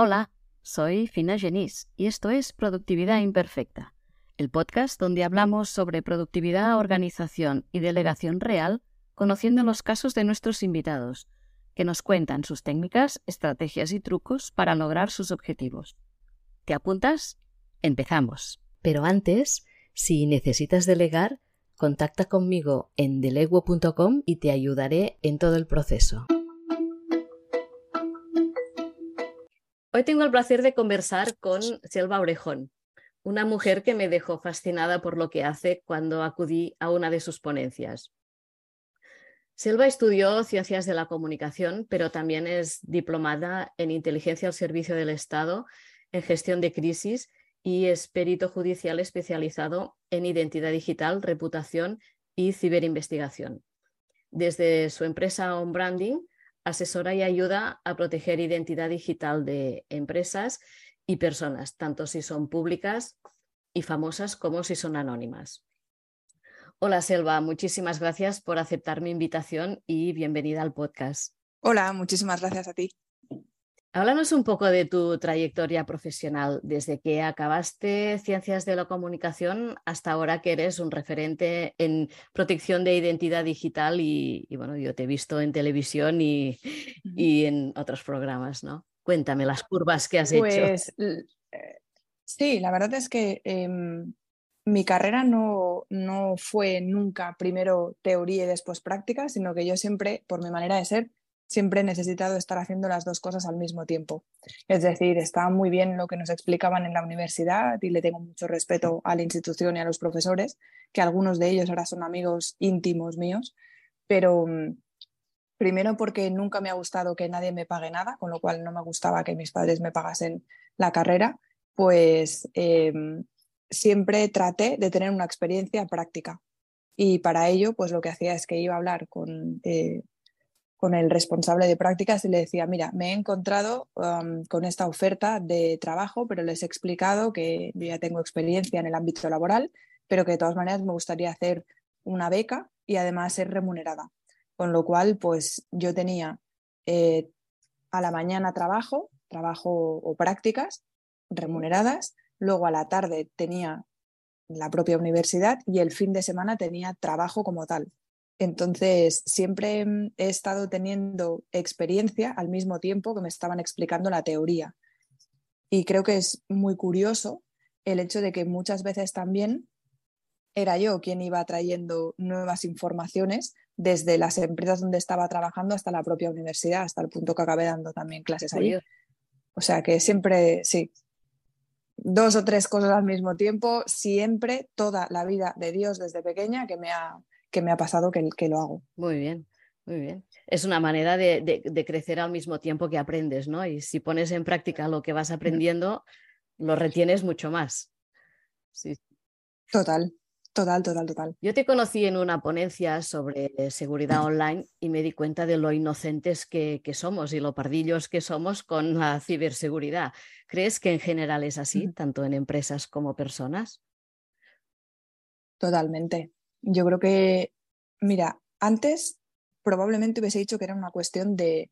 Hola, soy Fina Genís y esto es Productividad Imperfecta, el podcast donde hablamos sobre productividad, organización y delegación real, conociendo los casos de nuestros invitados, que nos cuentan sus técnicas, estrategias y trucos para lograr sus objetivos. ¿Te apuntas? Empezamos. Pero antes, si necesitas delegar, contacta conmigo en deleguo.com y te ayudaré en todo el proceso. Hoy tengo el placer de conversar con Selva Orejón, una mujer que me dejó fascinada por lo que hace cuando acudí a una de sus ponencias. Selva estudió ciencias de la comunicación, pero también es diplomada en inteligencia al servicio del Estado, en gestión de crisis y es perito judicial especializado en identidad digital, reputación y ciberinvestigación. Desde su empresa On Branding asesora y ayuda a proteger identidad digital de empresas y personas, tanto si son públicas y famosas como si son anónimas. Hola Selva, muchísimas gracias por aceptar mi invitación y bienvenida al podcast. Hola, muchísimas gracias a ti. Háblanos un poco de tu trayectoria profesional, desde que acabaste Ciencias de la Comunicación hasta ahora que eres un referente en protección de identidad digital y, bueno, yo te he visto en televisión y, en otros programas, ¿no? Cuéntame las curvas que has hecho. Pues eh, sí, la verdad es que em, mi carrera no, no fue nunca primero teoría y después práctica, sino que yo siempre, por mi manera de ser, siempre he necesitado estar haciendo las dos cosas al mismo tiempo. Es decir, está muy bien lo que nos explicaban en la universidad y le tengo mucho respeto a la institución y a los profesores, que algunos de ellos ahora son amigos íntimos míos, pero mm, primero porque nunca me ha gustado que nadie me pague nada, con lo cual no me gustaba que mis padres me pagasen la carrera, pues em, siempre traté de tener una experiencia práctica. Y para ello, pues lo que hacía es que iba a hablar con eh, con el responsable de prácticas y le decía, mira, me he encontrado con esta oferta de trabajo, pero les he explicado que yo ya tengo experiencia en el ámbito laboral, pero que de todas maneras me gustaría hacer una beca y además ser remunerada. Con lo cual, pues yo tenía eh, a la mañana trabajo, trabajo o prácticas remuneradas, luego a la tarde tenía la propia universidad y el fin de semana tenía trabajo como tal. Entonces, siempre mm, he estado teniendo experiencia al mismo tiempo que me estaban explicando la teoría. Y creo que es muy curioso el hecho de que muchas veces también era yo quien iba trayendo nuevas informaciones desde las empresas donde estaba trabajando hasta la propia universidad, hasta el punto que acabé dando también clases allí. O sea que siempre, sí, dos o tres cosas al mismo tiempo, siempre toda la vida de Dios desde pequeña que me ha, que me ha pasado que, que lo hago. Muy bien, muy bien. Es una manera de, de, crecer al mismo tiempo que aprendes, ¿no? Y si pones en práctica lo que vas aprendiendo, lo retienes mucho más. Sí. Total, total, total, total. Yo te conocí en una ponencia sobre seguridad online y me di cuenta de lo inocentes que, que somos y lo pardillos que somos con la ciberseguridad. ¿Crees que en general es así, tanto en empresas como personas? Totalmente. Yo creo que, mira, antes probablemente hubiese dicho que era una cuestión de,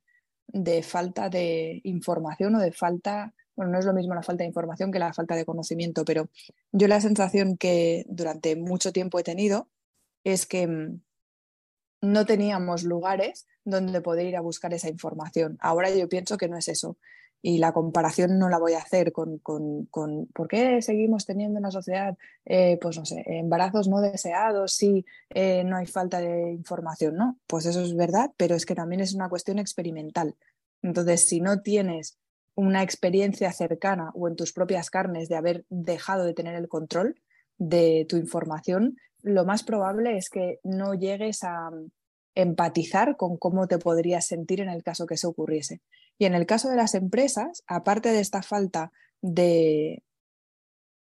de falta de información o de falta, bueno, no es lo mismo la falta de información que la falta de conocimiento, pero yo la sensación que durante mucho tiempo he tenido es que mm, no teníamos lugares donde poder ir a buscar esa información. Ahora yo pienso que no es eso y la comparación no la voy a hacer con, con, con por qué seguimos teniendo en la sociedad, eh, pues no sé, embarazos no deseados, si eh, no hay falta de información, ¿no? Pues eso es verdad, pero es que también es una cuestión experimental. Entonces, si no tienes una experiencia cercana o en tus propias carnes de haber dejado de tener el control de tu información, lo más probable es que no llegues a empatizar con cómo te podrías sentir en el caso que eso ocurriese. Y en el caso de las empresas, aparte de esta falta de,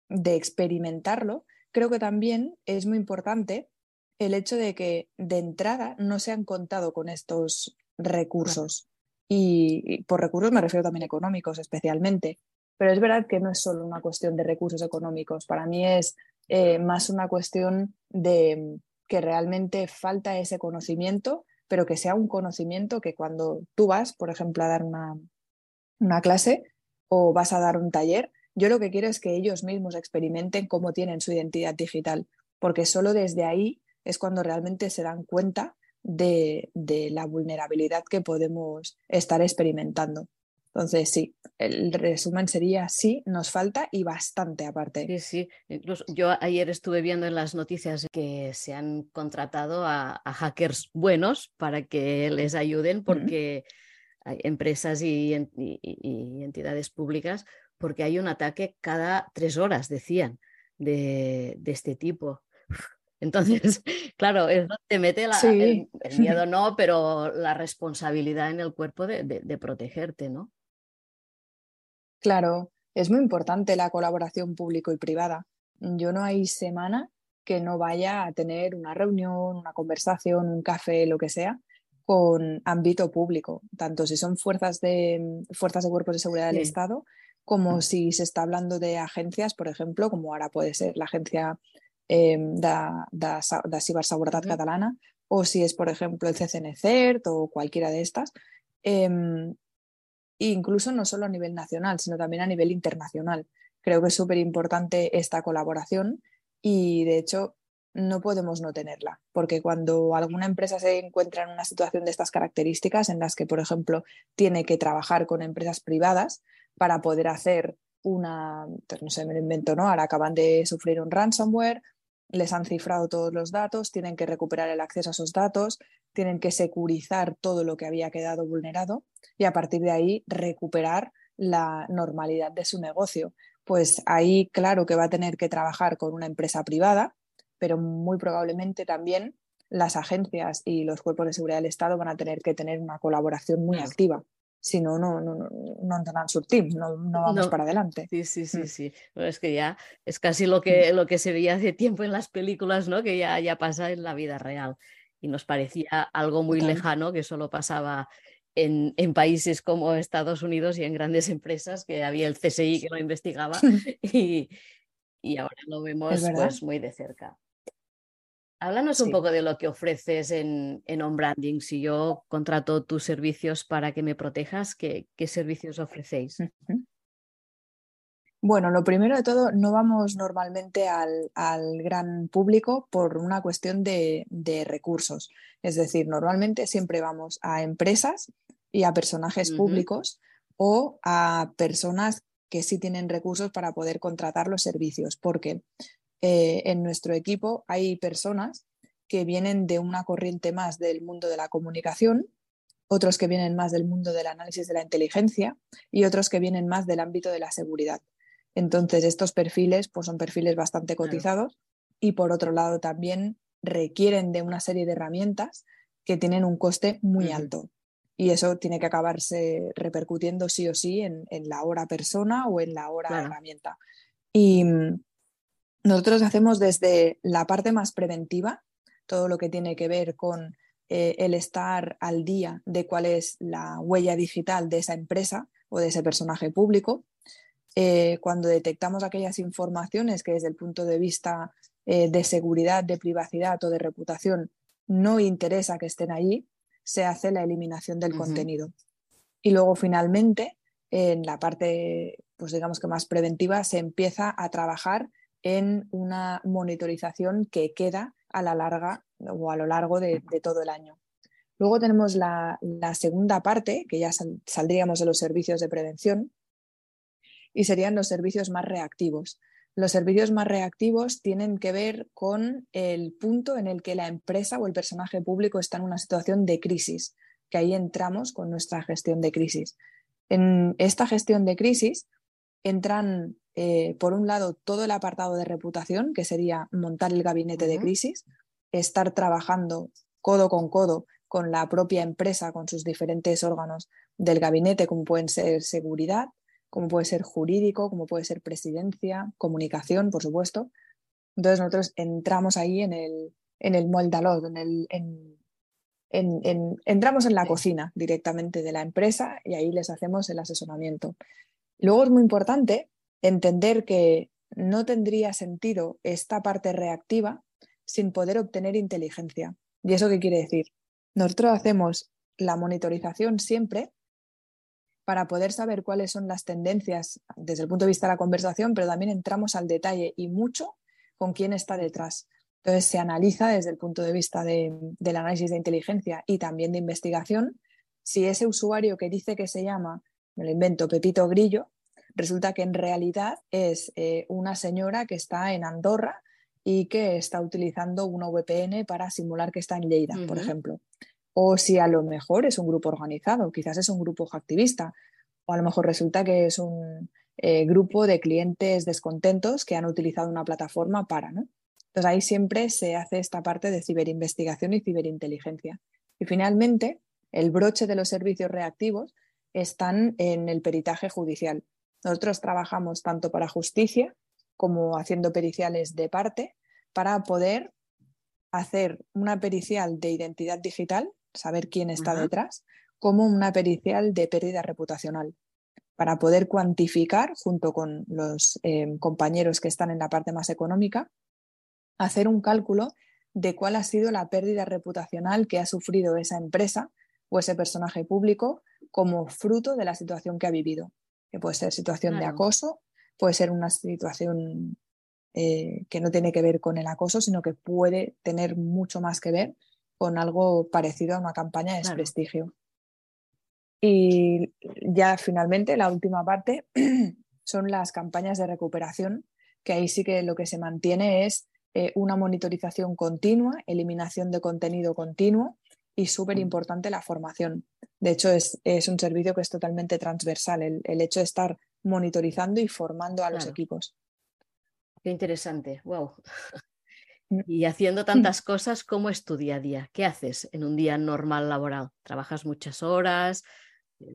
de experimentarlo, creo que también es muy importante el hecho de que de entrada no se han contado con estos recursos. Y, por recursos me refiero también económicos especialmente. Pero es verdad que no es solo una cuestión de recursos económicos. Para mí es eh, más una cuestión de que realmente falta ese conocimiento pero que sea un conocimiento que cuando tú vas, por ejemplo, a dar una, clase, o vas a dar un taller. Yo lo que quiero es que ellos mismos experimenten cómo tienen su identidad digital, porque solo desde ahí es cuando realmente se dan cuenta de, la vulnerabilidad que podemos estar experimentando. Entonces, sí, el resumen sería sí, nos falta y bastante aparte. Sí, sí. Incluso yo ayer estuve viendo en las noticias que se han contratado a, hackers buenos para que les ayuden porque hay empresas y, entidades públicas, porque hay un ataque cada tres horas, decían, de este tipo. Entonces, claro, eso te mete el, miedo, no, pero la responsabilidad en el cuerpo de, protegerte, ¿no? Claro, es muy importante la colaboración público y privada. Yo no hay semana que no vaya a tener una reunión, una conversación, un café, lo que sea, con ámbito público, tanto si son fuerzas de, fuerzas de cuerpos de seguridad del Estado, como si se está hablando de agencias, por ejemplo, como ahora puede ser la Agencia eh, de, ciberseguridad catalana o si es, por ejemplo, el CCNCERT o cualquiera de estas. Eh, incluso no solo a nivel nacional, sino también a nivel internacional. Creo que es súper importante esta colaboración y, de hecho, no podemos no tenerla, porque cuando alguna empresa se encuentra en una situación de estas características, en las que, por ejemplo, tiene que trabajar con empresas privadas para poder hacer una, pues no sé, me lo invento, ¿no? Ahora acaban de sufrir un ransomware les han cifrado todos los datos, tienen que recuperar el acceso a esos datos, tienen que securizar todo lo que había quedado vulnerado y a partir de ahí recuperar la normalidad de su negocio. Pues ahí claro que va a tener que trabajar con una empresa privada, pero muy probablemente también las agencias y los cuerpos de seguridad del Estado van a tener que tener una colaboración muy activa si no, no, no, no su team, no, no vamos para adelante. Sí, sí, sí, mm. sí. es que ya es casi lo que, lo que se veía hace tiempo en las películas, ¿no? Que ya, ya pasa en la vida real. Y nos parecía algo muy lejano que solo pasaba en, en, países como Estados Unidos y en grandes empresas, que había el CSI que lo investigaba y, y ahora lo vemos pues, muy de cerca. Háblanos un poco de lo que ofreces en, en On Branding. Si yo contrato tus servicios para que me protejas, ¿qué, servicios ofrecéis? Bueno, lo primero de todo, no vamos normalmente al, gran público por una cuestión de, recursos. Es decir, normalmente siempre vamos a empresas y a personajes públicos o a personas que sí tienen recursos para poder contratar los servicios. Porque eh, en nuestro equipo hay personas que vienen de una corriente más del mundo de la comunicación, otros que vienen más del mundo del análisis de la inteligencia y otros que vienen más del ámbito de la seguridad. Entonces, estos perfiles pues, son perfiles bastante cotizados y por otro lado también requieren de una serie de herramientas que tienen un coste muy alto. Y eso tiene que acabarse repercutiendo sí o sí en, la hora persona o en la hora herramienta. Y, nosotros hacemos desde la parte más preventiva, todo lo que tiene que ver con eh, el estar al día de cuál es la huella digital de esa empresa o de ese personaje público. Eh, cuando detectamos aquellas informaciones que desde el punto de vista eh, de seguridad, de privacidad o de reputación no interesa que estén allí, se hace la eliminación del contenido. Y luego finalmente, en la parte, pues digamos que más preventiva, se empieza a trabajar en una monitorización que queda a la larga o a lo largo de, todo el año. Luego tenemos la, segunda parte, que ya saldríamos de los servicios de prevención, y serían los servicios más reactivos. Los servicios más reactivos tienen que ver con el punto en el que la empresa o el personaje público está en una situación de crisis, que ahí entramos con nuestra gestión de crisis. En esta gestión de crisis entran eh, por un lado, todo el apartado de reputación, que sería montar el gabinete de crisis, estar trabajando codo con codo con la propia empresa, con sus diferentes órganos del gabinete, como pueden ser seguridad, como puede ser jurídico, como puede ser presidencia, comunicación, por supuesto. Entonces nosotros entramos ahí en el, en el en el, en, entramos en la cocina directamente de la empresa y ahí les hacemos el asesoramiento. Luego es muy importante entender que no tendría sentido esta parte reactiva sin poder obtener inteligencia. ¿Y eso qué quiere decir? Nosotros hacemos la monitorización siempre para poder saber cuáles son las tendencias desde el punto de vista de la conversación, pero también entramos al detalle y mucho con quién está detrás. Entonces se analiza desde el punto de vista del análisis de inteligencia y también de investigación si ese usuario que dice que se llama, me lo invento, Pepito Grillo, resulta que en realidad es eh, una señora que está en Andorra y que está utilizando una VPN para simular que está en Lleida, por ejemplo. O si a lo mejor es un grupo organizado, quizás es un grupo activista, o a lo mejor resulta que es un eh, grupo de clientes descontentos que han utilizado una plataforma para, ¿no? Entonces ahí siempre se hace esta parte de ciberinvestigación y ciberinteligencia. Y finalmente, el broche de los servicios reactivos están en el peritaje judicial. Nosotros trabajamos tanto para justicia como haciendo periciales de parte para poder hacer una pericial de identidad digital saber quién está detrás, como una pericial de pérdida reputacional, para poder cuantificar, junto con los eh, compañeros que están en la parte más económica, hacer un cálculo de cuál ha sido la pérdida reputacional que ha sufrido esa empresa o ese personaje público como fruto de la situación que ha vivido, que puede ser situación de acoso, puede ser una situación eh, que no tiene que ver con el acoso, sino que puede tener mucho más que ver con algo parecido a una campaña de desprestigio. Y ya finalmente la última parte son las campañas de recuperación, que ahí sí que lo que se mantiene es eh, una monitorización continua, eliminación de contenido continuo y súper importante la formación. De hecho, es, un servicio que es totalmente transversal, el, hecho de estar monitorizando y formando a los equipos. Qué interesante, wow. Mm. Y haciendo tantas cosas, ¿cómo es tu día a día? ¿Qué haces en un día normal laboral? ¿Trabajas muchas horas?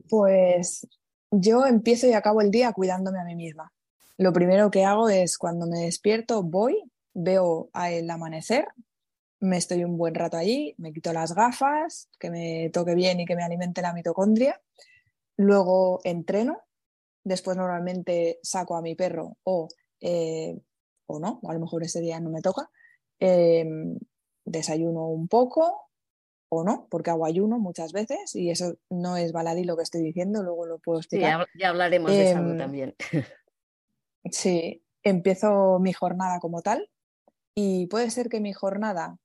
Pues yo empiezo y acabo el día cuidándome a mí misma. Lo primero que hago es cuando me despierto, voy, veo el amanecer, me estoy un buen rato allí, me quito las gafas, que me toque bien y que me alimente la mitocondria. Luego entreno, después normalmente saco a mi perro o, eh, o no, o a lo mejor ese día no me toca. Em, desayuno un poco o no, porque hago ayuno muchas veces y eso no es baladí lo que estoy diciendo, luego lo puedo explicar. ya, hablaremos de eso em, también. sí, empiezo mi jornada como tal y puede ser que mi jornada,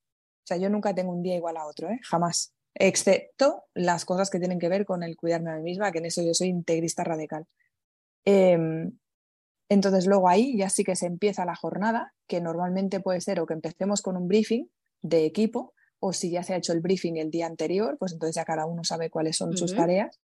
o sea, yo nunca tengo un día igual a otro, ¿eh? jamás, excepto las cosas que tienen que ver con el cuidarme a mí misma, que en eso yo soy integrista radical. Em, entonces luego ahí ya sí que se empieza la jornada, que normalmente puede ser o que empecemos con un briefing de equipo, o si ya se ha hecho el briefing el día anterior, pues entonces ya cada uno sabe cuáles son sus tareas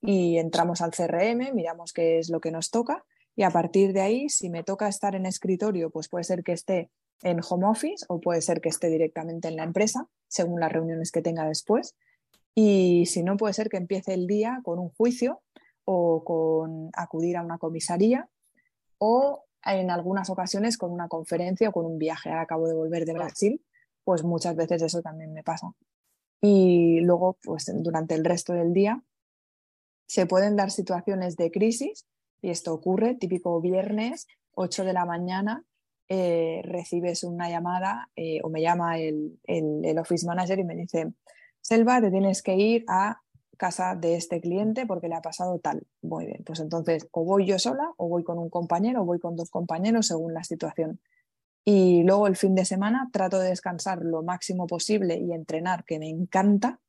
y entramos al CRM, miramos qué es lo que nos toca y a partir de ahí, si me toca estar en escritorio, pues puede ser que esté en home office o puede ser que esté directamente en la empresa, según las reuniones que tenga después. Y si no, puede ser que empiece el día con un juicio o con acudir a una comisaría o en algunas ocasiones con una conferencia o con un viaje. Ahora acabo de volver de Brasil, pues muchas veces eso también me pasa. Y luego, pues durante el resto del día, se pueden dar situaciones de crisis y esto ocurre, típico viernes, 8 de la mañana, eh, recibes una llamada eh, o me llama el, el, office manager y me dice, Selva, te tienes que ir a casa de este cliente porque le ha pasado tal. Muy bien, pues entonces o voy yo sola o voy con un compañero o voy con dos compañeros según la situación. Y luego el fin de semana trato de descansar lo máximo posible y entrenar, que me encanta,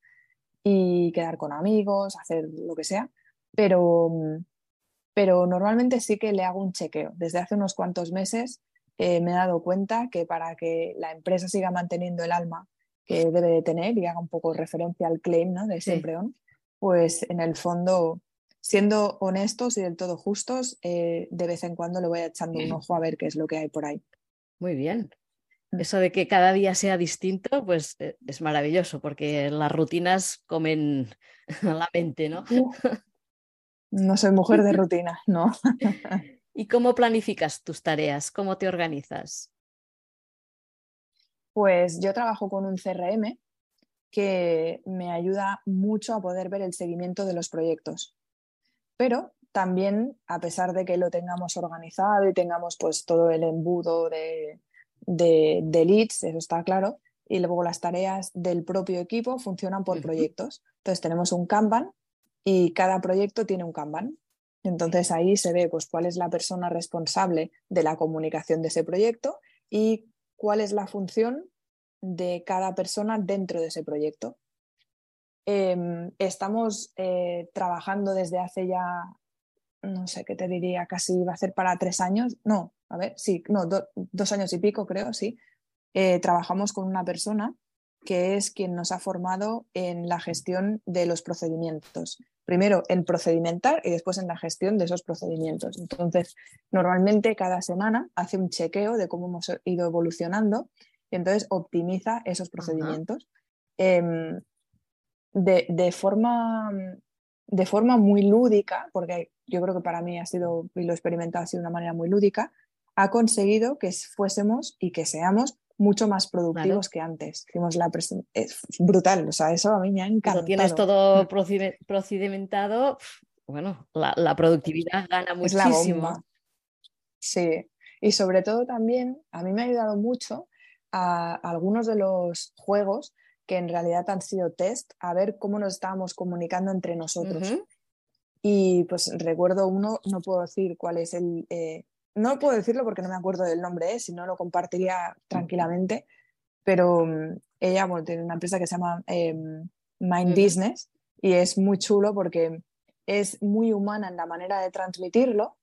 y quedar con amigos, hacer lo que sea, pero, pero normalmente sí que le hago un chequeo. Desde hace unos cuantos meses eh, me he dado cuenta que para que la empresa siga manteniendo el alma que debe de tener y haga un poco referencia al claim ¿no? de siempre on, pues en el fondo, siendo honestos y del todo justos, eh, de vez en cuando le voy echando un ojo a ver qué es lo que hay por ahí. Muy bien. Mm. Eso de que cada día sea distinto, pues eh, es maravilloso, porque las rutinas comen la mente, ¿no? No soy mujer de rutina, no. ¿Y cómo planificas tus tareas? ¿Cómo te organizas? Pues yo trabajo con un CRM que me ayuda mucho a poder ver el seguimiento de los proyectos. Pero también, a pesar de que lo tengamos organizado y tengamos pues todo el embudo de, de, leads, eso está claro, y luego las tareas del propio equipo funcionan por proyectos. Entonces tenemos un Kanban y cada proyecto tiene un Kanban. Entonces ahí se ve pues, cuál es la persona responsable de la comunicación de ese proyecto y cuál es la función de cada persona dentro de ese proyecto. Em, estamos eh, trabajando desde hace ya, no sé qué te diría, casi va a ser para tres años, no, a ver, sí, no, dos años y pico creo, sí. Eh, trabajamos con una persona que es quien nos ha formado en la gestión de los procedimientos. Primero en procedimentar y después en la gestión de esos procedimientos. Entonces, normalmente cada semana hace un chequeo de cómo hemos ido evolucionando y entonces optimiza esos procedimientos. Em, de, forma, de forma muy lúdica, porque yo creo que para mí ha sido, y lo he experimentado así de una manera muy lúdica, ha conseguido que fuésemos y que seamos mucho más productivos que antes. la es brutal, o sea, eso a mí me ha encantado. Cuando tienes todo procedimentado, bueno, la, productividad gana muchísimo. Sí, y sobre todo también a mí me ha ayudado mucho a algunos de los juegos que en realidad han sido test, a ver cómo nos estábamos comunicando entre nosotros. Y pues recuerdo uno, no puedo decir cuál es el, eh, no puedo decirlo porque no me acuerdo del nombre, ¿eh? si no lo compartiría tranquilamente, pero mm, ella tiene una empresa que se llama em, Mind Business y es muy chulo porque es muy humana en la manera de transmitirlo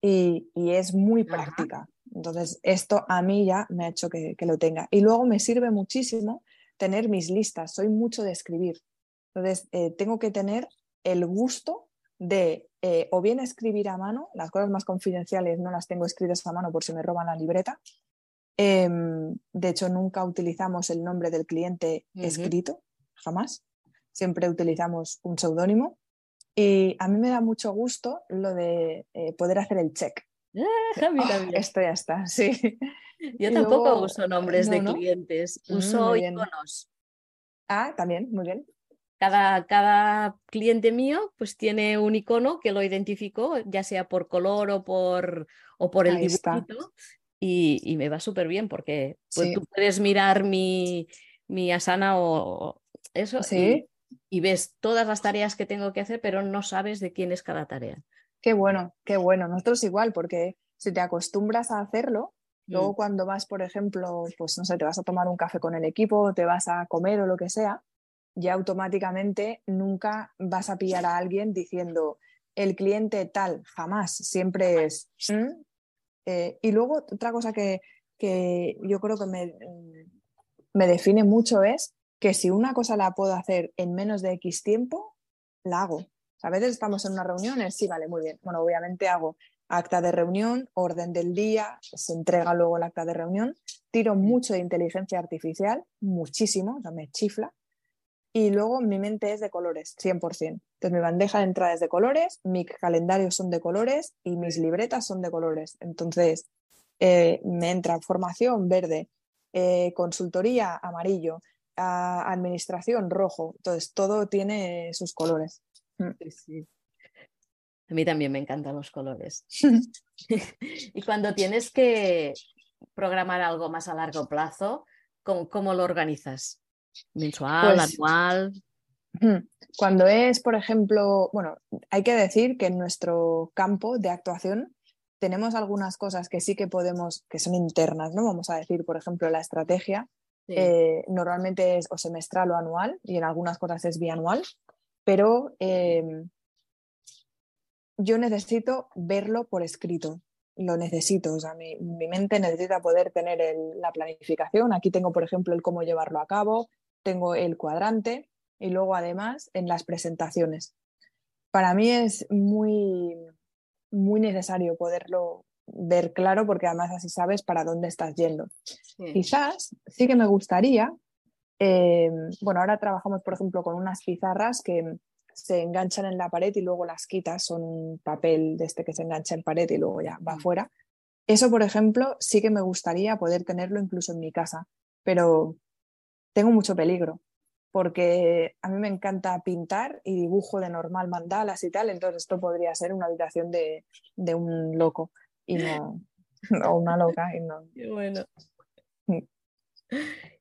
y, es muy práctica. Entonces, esto a mí ya me ha hecho que, lo tenga. Y luego me sirve muchísimo tener mis listas, soy mucho de escribir. Entonces, eh, tengo que tener el gusto de eh, o bien escribir a mano, las cosas más confidenciales no las tengo escritas a mano por si me roban la libreta. Em, de hecho, nunca utilizamos el nombre del cliente escrito, jamás. Siempre utilizamos un seudónimo. Y a mí me da mucho gusto lo de eh, poder hacer el check. Ah, esto ya está, sí. Yo tampoco uso nombres de clientes, mm, uso iconos. Ah, también, muy bien. Cada, cada, cliente mío pues tiene un icono que lo identifico, ya sea por color o por, o por el dibujito, y, y, me va súper bien porque pues, tú puedes mirar mi, mi asana o eso ¿Sí? y, ves todas las tareas que tengo que hacer, pero no sabes de quién es cada tarea. Qué bueno, qué bueno. Nosotros igual, porque si te acostumbras a hacerlo, luego mm. cuando vas, por ejemplo, pues no sé, te vas a tomar un café con el equipo, te vas a comer o lo que sea, ya automáticamente nunca vas a pillar a alguien diciendo el cliente tal, jamás, siempre es... Eh, y luego otra cosa que, yo creo que me, me define mucho es que si una cosa la puedo hacer en menos de X tiempo, la hago. a veces estamos en una reunión, sí, vale, muy bien. Bueno, obviamente hago acta de reunión, orden del día, se entrega luego el acta de reunión. Tiro mucho de inteligencia artificial, muchísimo, o sea, me chifla y luego mi mente es de colores, 100%. Entonces mi bandeja de entrada es de colores, mis calendarios son de colores y mis libretas son de colores. Entonces eh, me entra formación verde, eh, consultoría amarillo, administración rojo. Entonces todo tiene sus colores. Mm. A mí también me encantan los colores. y cuando tienes que programar algo más a largo plazo, cómo lo organizas? Mensual, pues, anual. Cuando es, por ejemplo, bueno, hay que decir que en nuestro campo de actuación tenemos algunas cosas que sí que podemos, que son internas, ¿no? Vamos a decir, por ejemplo, la estrategia. Eh, normalmente es o semestral o anual y en algunas cosas es bianual, pero em, yo necesito verlo por escrito lo necesito, o sea, mi, mente necesita poder tener la planificación. Aquí tengo, por ejemplo, el cómo llevarlo a cabo, tengo el cuadrante y luego además en las presentaciones. Para mí es muy, muy necesario poderlo ver claro porque además así sabes para dónde estás yendo. Quizás sí que me gustaría, eh, bueno, ahora trabajamos por ejemplo con unas pizarras que se enganchan en la pared y luego las quitas, son un papel de este que se engancha en pared y luego ya va mm. afuera. Eso, por ejemplo, sí que me gustaría poder tenerlo incluso en mi casa, pero tengo mucho peligro porque a mí me encanta pintar y dibujo de normal mandalas y tal, entonces esto podría ser una habitación de, un loco y no, o una loca. Y no. Qué bueno. Mm.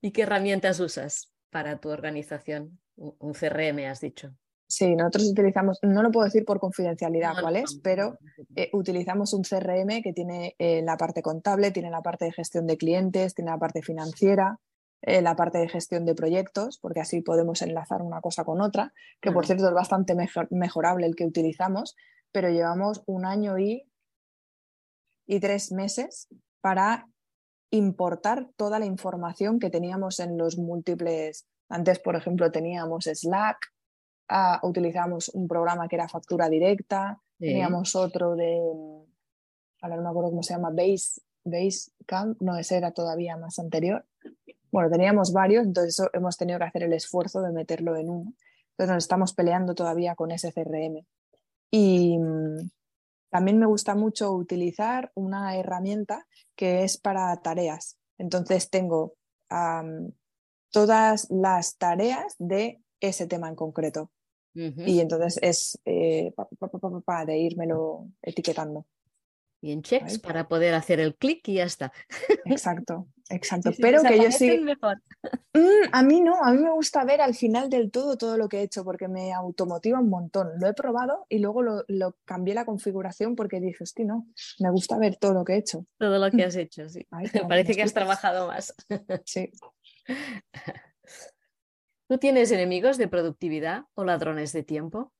¿Y qué herramientas usas para tu organización? Un CRM, has dicho. Sí, nosotros utilizamos, no lo puedo decir por confidencialidad cuál es, pero eh, utilizamos un CRM que tiene eh, la parte contable, tiene la parte de gestión de clientes, tiene la parte financiera, eh, la parte de gestión de proyectos, porque así podemos enlazar una cosa con otra, que por cierto es bastante mejorable el que utilizamos, pero llevamos un año y, y tres meses para importar toda la información que teníamos en los múltiples. Antes, por ejemplo, teníamos Slack, ah, utilizamos un programa que era factura directa, teníamos otro de, a ver, no me acuerdo cómo se llama, Base, Basecamp, no, ese era todavía más anterior. Bueno, teníamos varios, entonces hemos tenido que hacer el esfuerzo de meterlo en uno. Entonces nos estamos peleando todavía con ese CRM. Y mm, también me gusta mucho utilizar una herramienta que es para tareas. Entonces tengo todas las tareas de ese tema en concreto. Y entonces es eh, de irmelo etiquetando y en checks para poder hacer el clic y ya está. Exacto, exacto. Pero que yo sí. Mm, a mí no, a mí me gusta ver al final del todo todo lo que he hecho porque me automotiva un montón. Lo he probado y luego lo, cambié la configuración porque dije, hostia, no, me gusta ver todo lo que he hecho. Todo lo que has hecho, sí. Parece que has trabajado más. Sí. ¿Tú tienes enemigos de productividad o ladrones de tiempo?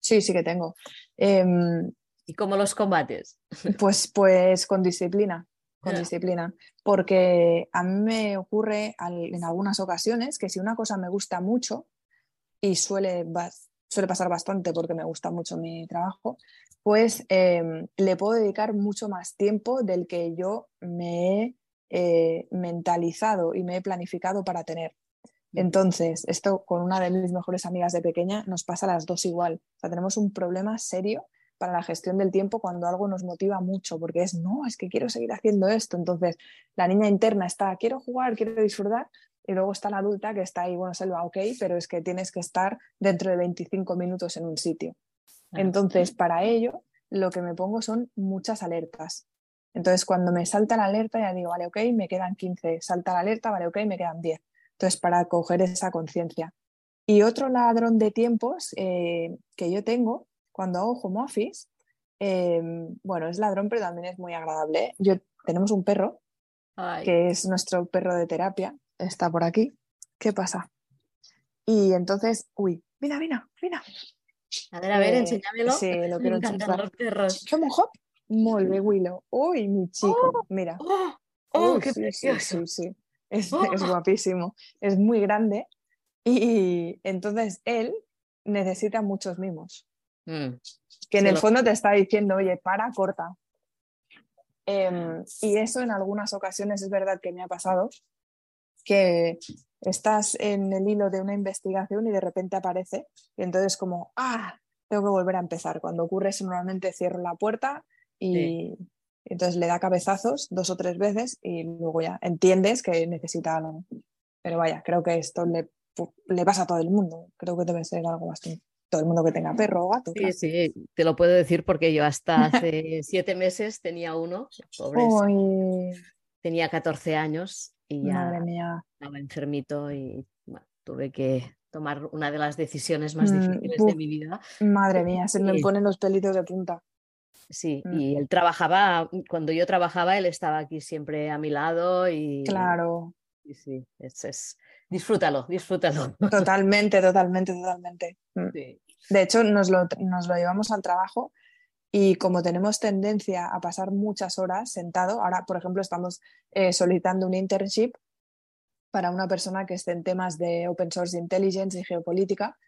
Sí, sí que tengo. Em, ¿Y cómo los combates? Pues, pues con disciplina, con disciplina. Porque a mí me ocurre en algunas ocasiones que si una cosa me gusta mucho, y suele, suele pasar bastante porque me gusta mucho mi trabajo, pues em, le puedo dedicar mucho más tiempo del que yo me he eh, mentalizado y me he planificado para tener. Entonces, esto con una de mis mejores amigas de pequeña nos pasa a las dos igual. O sea, tenemos un problema serio para la gestión del tiempo cuando algo nos motiva mucho, porque es, no, es que quiero seguir haciendo esto. Entonces, la niña interna está, quiero jugar, quiero disfrutar, y luego está la adulta que está ahí, bueno, se lo va ok, pero es que tienes que estar dentro de 25 minutos en un sitio. Entonces, para ello, lo que me pongo son muchas alertas. Entonces, cuando me salta la alerta, ya digo, vale, ok, me quedan 15, salta la alerta, vale, ok, me quedan 10. Entonces, para coger esa conciencia. Y otro ladrón de tiempos eh, que yo tengo cuando hago home office, em, bueno, es ladrón, pero también es muy agradable. Yo, tenemos un perro, que es nuestro perro de terapia, está por aquí. ¿Qué pasa? Y entonces, uy, mira, mira, mira. A ver, a ver, eh, enséñamelo. Sí, lo quiero enseñar. ¿Cómo hop? Muy Willow. Uy, mi chico, oh, mira. ¡Oh, oh qué sí, precioso! Sí, sí, es, oh. es, guapísimo. Es muy grande y entonces él necesita muchos mimos. Mm. Que en el fondo te está diciendo, oye, para, corta. Em, y eso en algunas ocasiones es verdad que me ha pasado, que estás en el hilo de una investigación y de repente aparece, y entonces como, ah, tengo que volver a empezar. Cuando ocurre eso normalmente cierro la puerta y entonces le da cabezazos dos o tres veces y luego ya entiendes que necesita algo. Pero vaya, creo que esto le, le pasa a todo el mundo. Creo que debe ser algo bastante todo el mundo que tenga perro o gato. Sí, sí, te lo puedo decir porque yo hasta hace siete meses tenía uno, tenía 14 años y ya estaba enfermito y tuve que tomar una de las decisiones más mm, difíciles de mi vida. Madre mía, se me ponen los pelitos de punta. Sí, mm. y él trabajaba, cuando yo trabajaba, él estaba aquí siempre a mi lado y... Claro. Sí, sí, es, disfrútalo, disfrútalo. Totalmente, totalmente, totalmente. Mm. De hecho, nos lo, llevamos al trabajo y como tenemos tendencia a pasar muchas horas sentado, ahora, por ejemplo, estamos eh, solicitando un internship para una persona que esté en temas de open source intelligence y geopolítica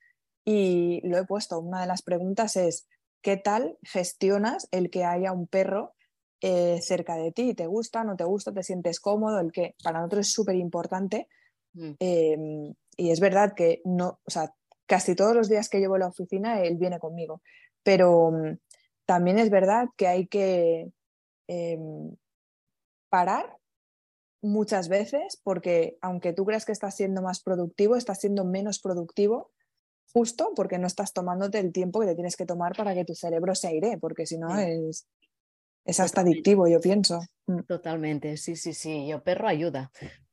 y lo he puesto. Una de las preguntas es, ¿qué tal gestionas el que haya un perro eh, cerca de ti? ¿Te gusta, no te gusta, te sientes cómodo? El que para nosotros es súper importante. Mm. Em, y es verdad que no, o sea, casi todos los días que llevo a la oficina él viene conmigo. Pero mm, también es verdad que hay que em, parar muchas veces porque aunque tú creas que estás siendo más productivo, estás siendo menos productivo justo porque no estás tomándote el tiempo que te tienes que tomar para que tu cerebro se aire, porque si no es, es hasta adictivo, yo pienso. Mm. Totalmente, sí, sí, sí. Yo perro ayuda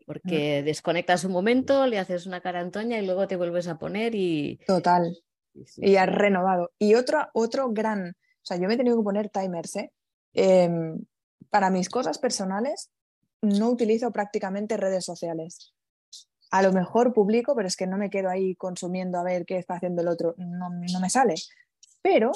porque desconectas un momento, le haces una cara Antoña y luego te vuelves a poner y... Total. y has renovado. Y otro, otro gran, o sea, yo me he tenido que poner timers, ¿eh? Em, para mis cosas personales no utilizo prácticamente redes sociales. A lo mejor publico, pero es que no me quedo ahí consumiendo a ver qué está haciendo el otro, no, no me sale. Pero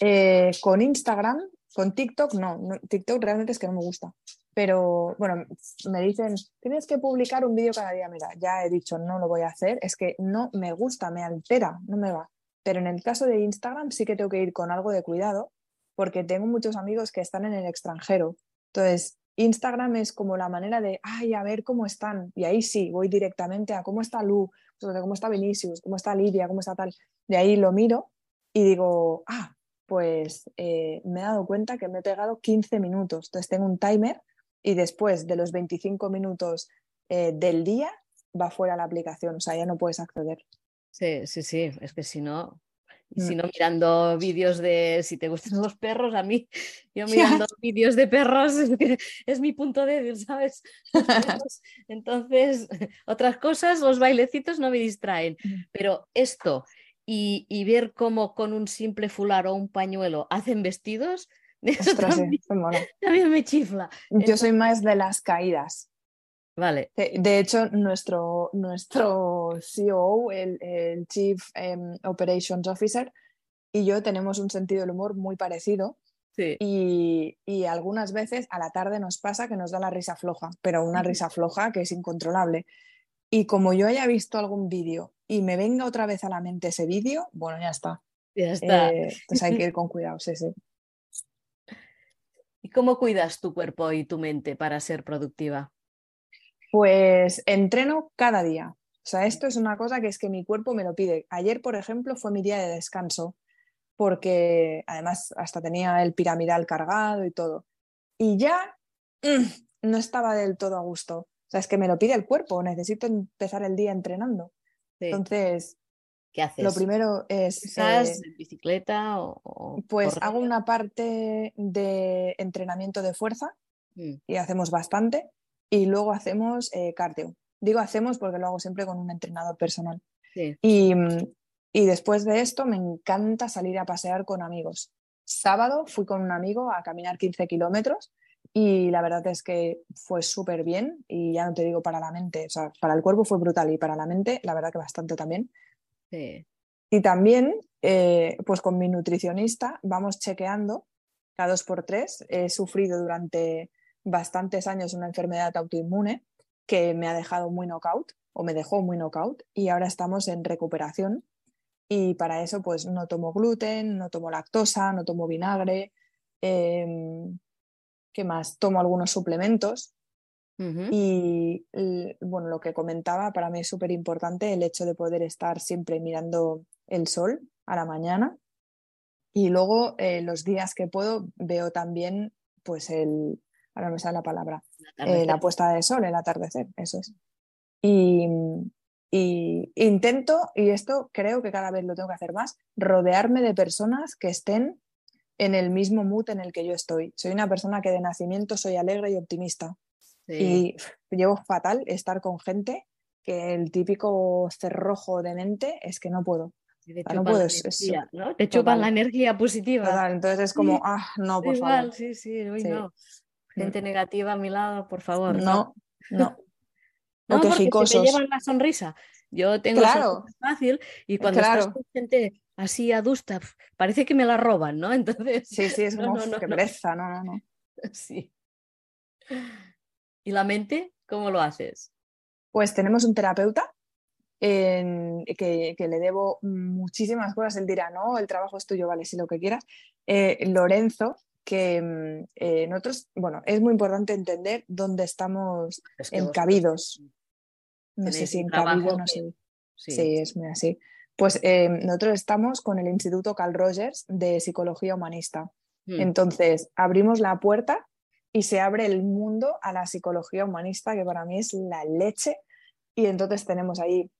eh, con Instagram, con TikTok, no, TikTok realmente es que no me gusta. Pero bueno, me dicen, tienes que publicar un vídeo cada día. Mira, ya he dicho, no lo voy a hacer, es que no me gusta, me altera, no me va. Pero en el caso de Instagram sí que tengo que ir con algo de cuidado porque tengo muchos amigos que están en el extranjero. Entonces, Instagram es como la manera de, ay, a ver cómo están. Y ahí sí, voy directamente a cómo está Lu, cómo está Vinicius, cómo está Lidia, cómo está tal. De ahí lo miro y digo, ah, pues eh, me he dado cuenta que me he pegado 15 minutos. Entonces tengo un timer y después de los 25 minutos eh, del día va fuera la aplicación, o sea, ya no puedes acceder. Sí, sí, sí, es que si no, y si mm. no, mirando vídeos de si te gustan los perros, a mí, yo mirando vídeos de perros es, mi punto débil, ¿sabes? Entonces, otras cosas, los bailecitos no me distraen, mm. pero esto y, y ver cómo con un simple fular o un pañuelo hacen vestidos, eso también, me chifla. Yo soy más de las caídas. Vale. De, hecho, nuestro, nuestro CEO, el, Chief em, Operations Officer, y yo tenemos un sentido del humor muy parecido. Y, algunas veces a la tarde nos pasa que nos da la risa floja, pero una risa floja que es incontrolable. Y como yo haya visto algún vídeo y me venga otra vez a la mente ese vídeo, bueno, ya está. Ya está. Eh, pues hay que ir con cuidado, sí, sí. ¿Y cómo cuidas tu cuerpo y tu mente para ser productiva? Pues entreno cada día. O sea, esto es una cosa que es que mi cuerpo me lo pide. Ayer, por ejemplo, fue mi día de descanso, porque además hasta tenía el piramidal cargado y todo. Y ya mm, no estaba del todo a gusto. O sea, es que me lo pide el cuerpo, necesito empezar el día entrenando. Entonces, ¿qué haces? Lo primero es... ¿Estás eh, bicicleta o...? pues hago una parte de entrenamiento de fuerza mm. y hacemos bastante y luego hacemos eh, cardio. Digo hacemos porque lo hago siempre con un entrenador personal. Y, y, después de esto me encanta salir a pasear con amigos. Sábado fui con un amigo a caminar 15 kilómetros y la verdad es que fue súper bien y ya no te digo para la mente, o sea, para el cuerpo fue brutal y para la mente la verdad que bastante también. Y también, eh, pues con mi nutricionista vamos chequeando cada dos por tres. He sufrido durante bastantes años una enfermedad autoinmune que me ha dejado muy knockout o me dejó muy knockout y ahora estamos en recuperación y para eso pues no tomo gluten, no tomo lactosa, no tomo vinagre, em, ¿qué más? Tomo algunos suplementos y bueno, lo que comentaba para mí es súper importante el hecho de poder estar siempre mirando el sol a la mañana y luego eh, los días que puedo veo también pues el, ahora me sale la palabra, eh, la puesta de sol, el atardecer, eso es. Y, intento, y esto creo que cada vez lo tengo que hacer más, rodearme de personas que estén en el mismo mood en el que yo estoy. Soy una persona que de nacimiento soy alegre y optimista. Y llevo fatal estar con gente que el típico cerrojo de mente es que no puedo. no puedo, ¿no? Te chupan la energía positiva. Entonces es como, ah, no, por favor. Sí, sí, no. Gente negativa a mi lado, por favor. No, no. No, porque si me llevan la sonrisa. Yo tengo claro. fácil y cuando estás con gente así adusta, parece que me la roban, ¿no? Entonces. Sí, sí, es como que pereza, no, no, no. Sí. ¿Y la mente? ¿Cómo lo haces? Pues tenemos un terapeuta que, le debo muchísimas cosas. Él dirá, no, el trabajo es tuyo, vale, si lo que quieras. Eh, Lorenzo, que mm, eh, nosotros, bueno, es muy importante entender dónde estamos encabidos. No sé si encabido, no sé. Sí. es muy así. Pues eh, nosotros estamos con el Instituto Carl Rogers de Psicología Humanista. Hmm. Entonces, abrimos la puerta y se abre el mundo a la psicología humanista, que para mí es la leche. Y entonces tenemos ahí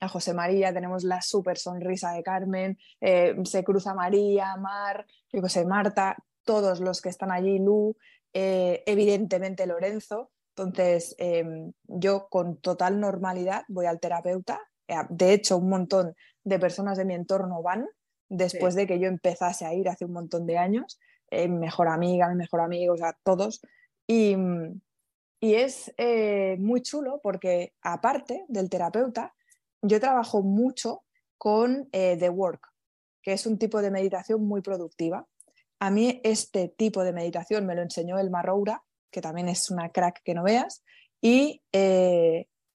a José María, tenemos la súper sonrisa de Carmen, eh, se cruza María, Mar, yo qué Marta, todos los que están allí, Lu, eh, evidentemente Lorenzo. Entonces, em, yo con total normalidad voy al terapeuta. Eh, de hecho, un montón de personas de mi entorno van después de que yo empezase a ir hace un montón de años. Eh, mejor amiga, mi mejor amigo, o sea, todos. Y, y es eh, muy chulo porque aparte del terapeuta, yo trabajo mucho con eh, The Work, que es un tipo de meditación muy productiva. A mí este tipo de meditación me lo enseñó el Marroura, que también es una crack que no veas, y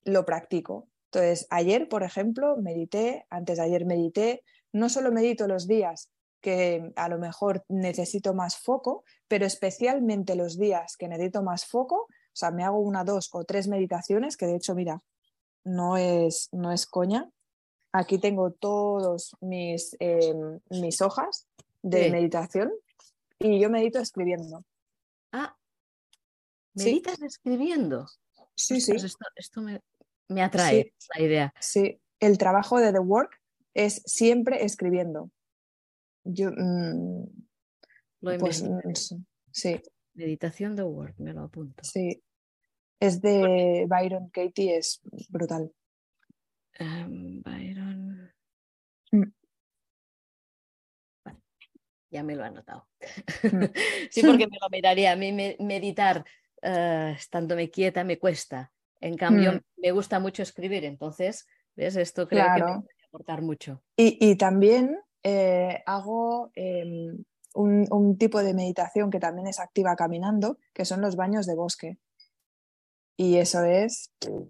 lo practico. Entonces, ayer, por ejemplo, medité, antes de ayer medité, no solo medito los días que a lo mejor necesito más foco, pero especialmente los días que necesito más foco, o sea, me hago una, dos o tres meditaciones, que de hecho, mira, no es, no es coña. Aquí tengo todos mis, em, mis hojas de meditación y yo medito escribiendo. Ah, ¿meditas escribiendo? Sí, sí. Esto, me, atrae la idea. Sí, el trabajo de The Work es siempre escribiendo. Yo, mm, lo pues, sí. Meditación de Word, me lo apunto. Sí. Es de Byron Katie, es brutal. Em, Byron. Mm. ya me lo he anotado. Mm. sí, porque me lo miraría. A mí meditar uh, estándome quieta me cuesta. En cambio, me gusta mucho escribir. Entonces, ¿ves? Esto creo que me puede aportar mucho. y también eh, hago em, un, tipo de meditación que también es activa caminando, que son los baños de bosque. Y eso es... O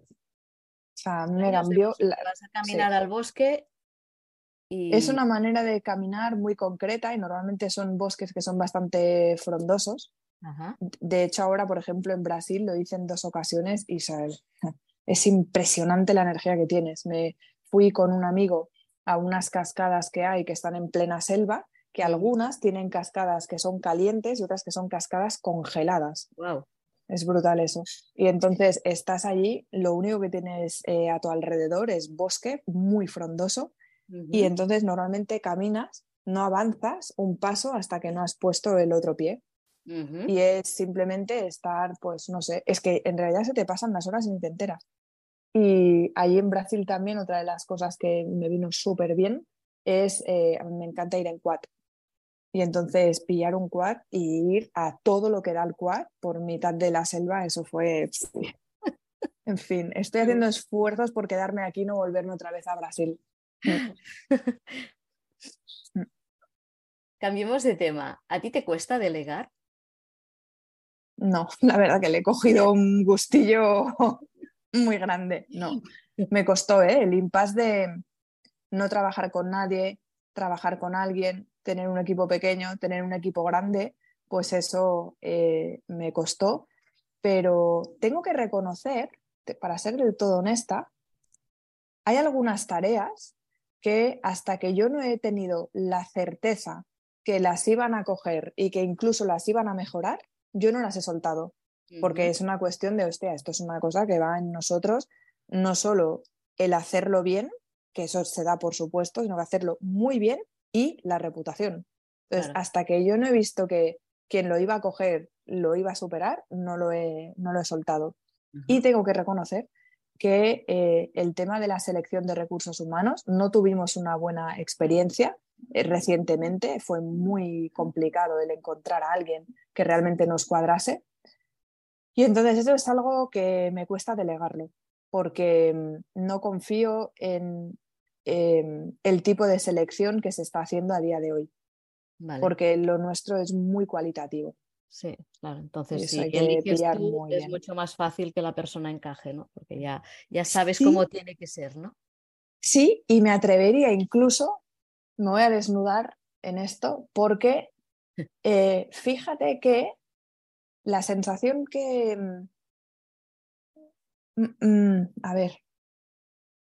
sea, me cambió... Vas a caminar al bosque y... Es una manera de caminar muy concreta y normalmente son bosques que son bastante frondosos. De hecho, ahora, por ejemplo, en Brasil lo hice en dos ocasiones y es impresionante la energía que tienes. Me fui con un amigo a unas cascadas que hay que están en plena selva, que algunas tienen cascadas que son calientes y otras que son cascadas congeladas. Wow. Es brutal eso. Y entonces estás allí, lo único que tienes eh, a tu alrededor es bosque muy frondoso y entonces normalmente caminas, no avanzas un paso hasta que no has puesto el otro pie. Y es simplemente estar, pues no sé, es que en realidad se te pasan las horas enteras. Y allí en Brasil también otra de las cosas que me vino súper bien es, eh, me encanta ir en quad. Y entonces pillar un quad y ir a todo lo que da el quad por mitad de la selva, eso fue... En fin, estoy haciendo esfuerzos por quedarme aquí y no volverme otra vez a Brasil. Cambiemos de tema. ¿A ti te cuesta delegar? No, la verdad que le he cogido un gustillo muy grande. No, me costó ¿eh? el impasse de no trabajar con nadie, trabajar con alguien, tener un equipo pequeño, tener un equipo grande, pues eso eh, me costó. Pero tengo que reconocer, para ser del todo honesta, hay algunas tareas que hasta que yo no he tenido la certeza que las iban a coger y que incluso las iban a mejorar, yo no las he soltado porque es una cuestión de, hostia, esto es una cosa que va en nosotros, no solo el hacerlo bien, que eso se da por supuesto, sino que hacerlo muy bien y la reputación. Entonces, hasta que yo no he visto que quien lo iba a coger lo iba a superar, no lo he, no lo he soltado. Y tengo que reconocer que eh, el tema de la selección de recursos humanos no tuvimos una buena experiencia eh, recientemente, fue muy complicado el encontrar a alguien que realmente nos cuadrase y entonces eso es algo que me cuesta delegarlo, porque mm, no confío en em, el tipo de selección que se está haciendo a día de hoy, porque lo nuestro es muy cualitativo. Sí, claro. Entonces, si eliges tú, es mucho más fácil que la persona encaje, ¿no? Porque ya, ya sabes cómo tiene que ser, ¿no? Sí, y me atrevería incluso, me voy a desnudar en esto, porque eh, fíjate que la sensación que... Mm, mm, mm, a ver,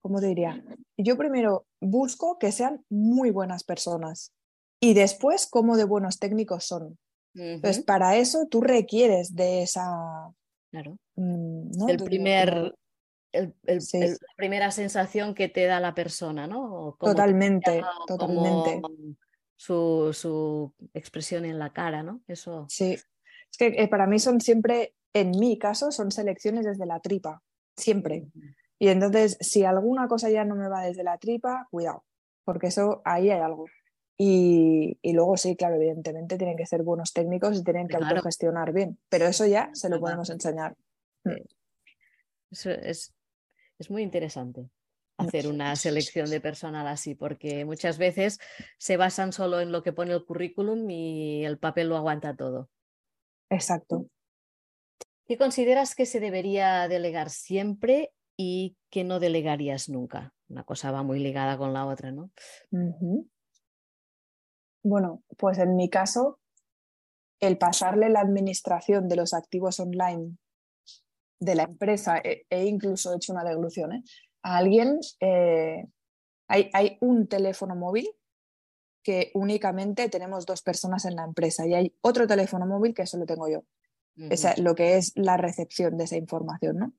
¿cómo te diría? Yo primero busco que sean muy buenas personas y después cómo de buenos técnicos son. Entonces, para eso tú requieres de esa... Claro. El primer... la primera sensación que te da la persona, ¿no? Totalmente, totalmente. Su, su, expresión en la cara, ¿no? Eso. Sí, es que eh, para mí son siempre, en mi caso, son selecciones desde la tripa, siempre. Y entonces, si alguna cosa ya no me va desde la tripa, cuidado. porque eso ahí hay algo. Y, luego sí, claro, evidentemente tienen que ser buenos técnicos y tienen que autogestionar bien, pero eso ya se lo podemos enseñar. Mm. es, es muy interesante hacer una selección de personal así, porque muchas veces se basan solo en lo que pone el currículum y el papel lo aguanta todo. Exacto. ¿Qué consideras que se debería delegar siempre y que no delegarías nunca? Una cosa va muy ligada con la otra, ¿no? Bueno, pues en mi caso, el pasarle la administración de los activos online de la empresa, e, e incluso he hecho una devolución, ¿eh? a alguien, eh, hay, hay, un teléfono móvil que únicamente tenemos dos personas en la empresa y hay otro teléfono móvil que solo tengo yo. lo que es la recepción de esa información. ¿no?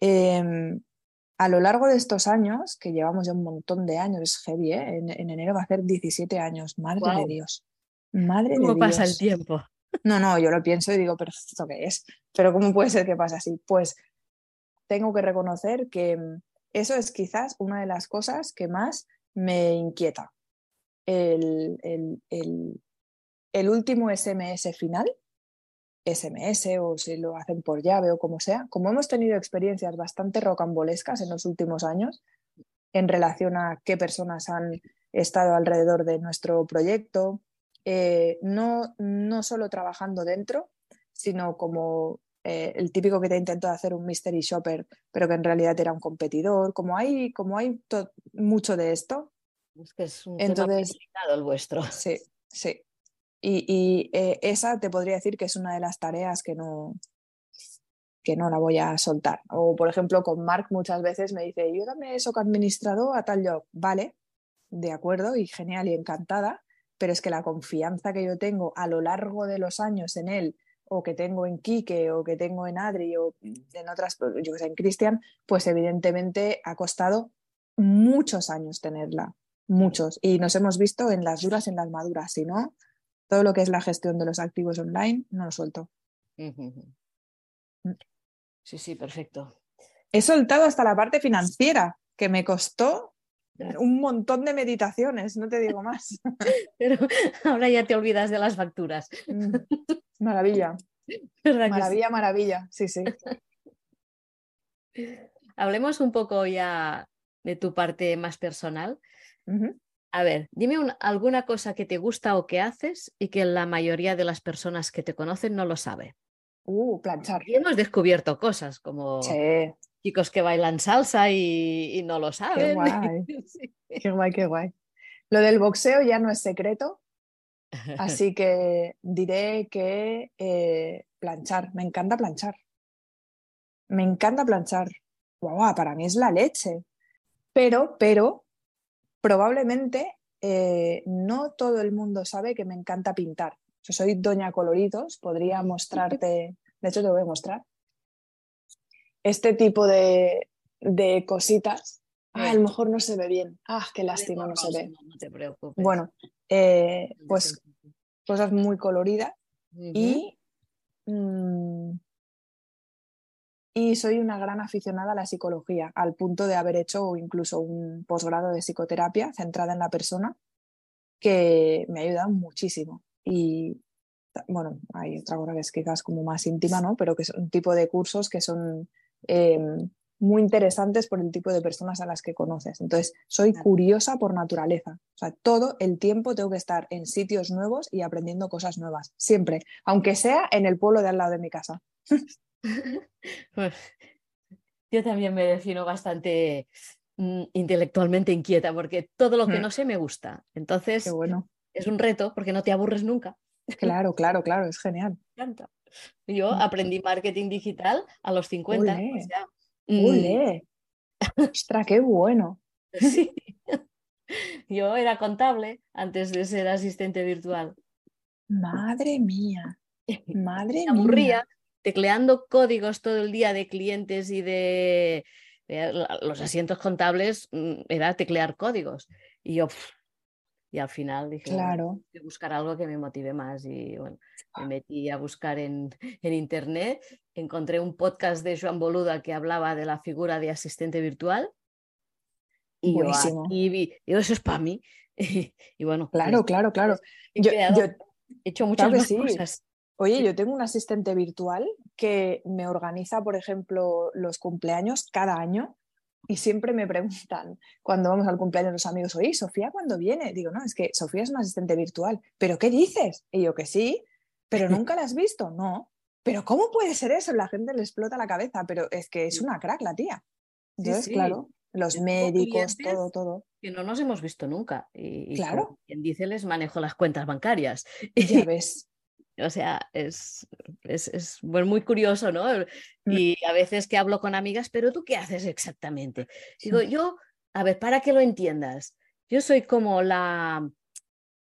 Em, a lo largo de estos años, que llevamos ya un montón de años, es heavy, ¿eh? en, enero va a ser 17 años, madre de Dios. Madre ¿Cómo de pasa el tiempo? No, no, yo lo pienso y digo, pero ¿esto qué es? Pero ¿cómo puede ser que pase así? Pues tengo que reconocer que eso es quizás una de las cosas que más me inquieta. El, el, último SMS final, SMS o si lo hacen por llave o como sea, como hemos tenido experiencias bastante rocambolescas en los últimos años en relación a qué personas han estado alrededor de nuestro proyecto, eh, no, no solo trabajando dentro, sino como eh, el típico que te intentó hacer un mystery shopper, pero que en realidad era un competidor. Como hay, como hay mucho de esto. Es que es un Entonces, el vuestro. Sí, sí. Y, eh, esa te podría decir que es una de las tareas que no, que no la voy a soltar. O, por ejemplo, con Mark muchas veces me dice, yo dame eso que administrado a tal job. Vale, de acuerdo y genial y encantada, pero es que la confianza que yo tengo a lo largo de los años en él o que tengo en Quique o que tengo en Adri o en otras, yo que sé, en Cristian, pues evidentemente ha costado muchos años tenerla, muchos. Y nos hemos visto en las duras, en las maduras, si no, todo lo que es la gestión de los activos online no lo suelto. Mm. Sí, sí, perfecto. He soltado hasta la parte financiera, que me costó un montón de meditaciones, no te digo más. Pero ahora ya te olvidas de las facturas. Mm. Maravilla. maravilla, maravilla. Sí, sí. Hablemos un poco ya de tu parte más personal. A ver, dime alguna cosa que te gusta o que haces y que la mayoría de las personas que te conocen no lo sabe. Uh, planchar. Y hemos descubierto cosas como chicos que bailan salsa y, no lo saben. Qué guay. qué guay, qué guay. Lo del boxeo ya no es secreto, Así que diré que eh, planchar, me encanta planchar. Me encanta planchar. para mí es la leche. Pero, pero, probablemente eh, no todo el mundo sabe que me encanta pintar. Yo soy Doña Coloridos, podría mostrarte, de hecho te voy a mostrar, este tipo de, de cositas. Ah, a lo mejor no se ve bien. Ah, qué lástima, no se ve. No te preocupes. Bueno, eh, pues cosas muy coloridas y, mm, y soy una gran aficionada a la psicología, al punto de haber hecho incluso un posgrado de psicoterapia centrada en la persona que me ha ayudado muchísimo. Y bueno, hay otra cosa que es quizás como más íntima, ¿no? Pero que es un tipo de cursos que son em, muy interesantes por el tipo de personas a las que conoces. Entonces, soy curiosa por naturaleza. O sea, todo el tiempo tengo que estar en sitios nuevos y aprendiendo cosas nuevas, siempre, aunque sea en el pueblo de al lado de mi casa. Pues, yo también me defino bastante mm, intelectualmente inquieta porque todo lo que mm. no sé me gusta. Entonces, bueno. es un reto porque no te aburres nunca. Claro, claro, claro, es genial. Yo mm. aprendí marketing digital a los 50. ¡Ole! ¡Ostras, qué bueno! Sí. Yo era contable antes de ser asistente virtual. Madre mía, madre Me aburría tecleando códigos todo el día de clientes y de, los asientos contables, mm, era teclear códigos. Y yo, y al final dije, claro. buscar algo que me motive más. Y bueno, me metí a buscar en, en, internet, encontré un podcast de Joan Boluda que hablaba de la figura de asistente virtual Y yo Buenísimo. aquí vi, digo, eso es para mí. y bueno, Claro, pues, claro, claro. he, Yo- creado- yo- he hecho muchas más sí. cosas. Oye, yo tengo un asistente virtual que me organiza, por ejemplo, los cumpleaños cada año y siempre me preguntan cuando vamos al cumpleaños los amigos, oye, ¿Sofía cuándo viene? Digo, no, es que Sofía es una asistente virtual. ¿Pero qué dices? Y yo que sí, pero nunca la has visto, no. Pero ¿cómo puede ser eso? La gente le explota la cabeza, pero es que es una crack la tía. Entonces, sí. claro, los médicos, todo, todo. Que no nos hemos visto nunca. Y, Claro. quien dice, les manejo las cuentas bancarias. Ya ves. O sea, es, es, es, bueno, muy curioso, ¿no? Mm. Y a veces que hablo con amigas, pero ¿tú qué haces exactamente? Digo, yo, a ver, para que lo entiendas, yo soy como la,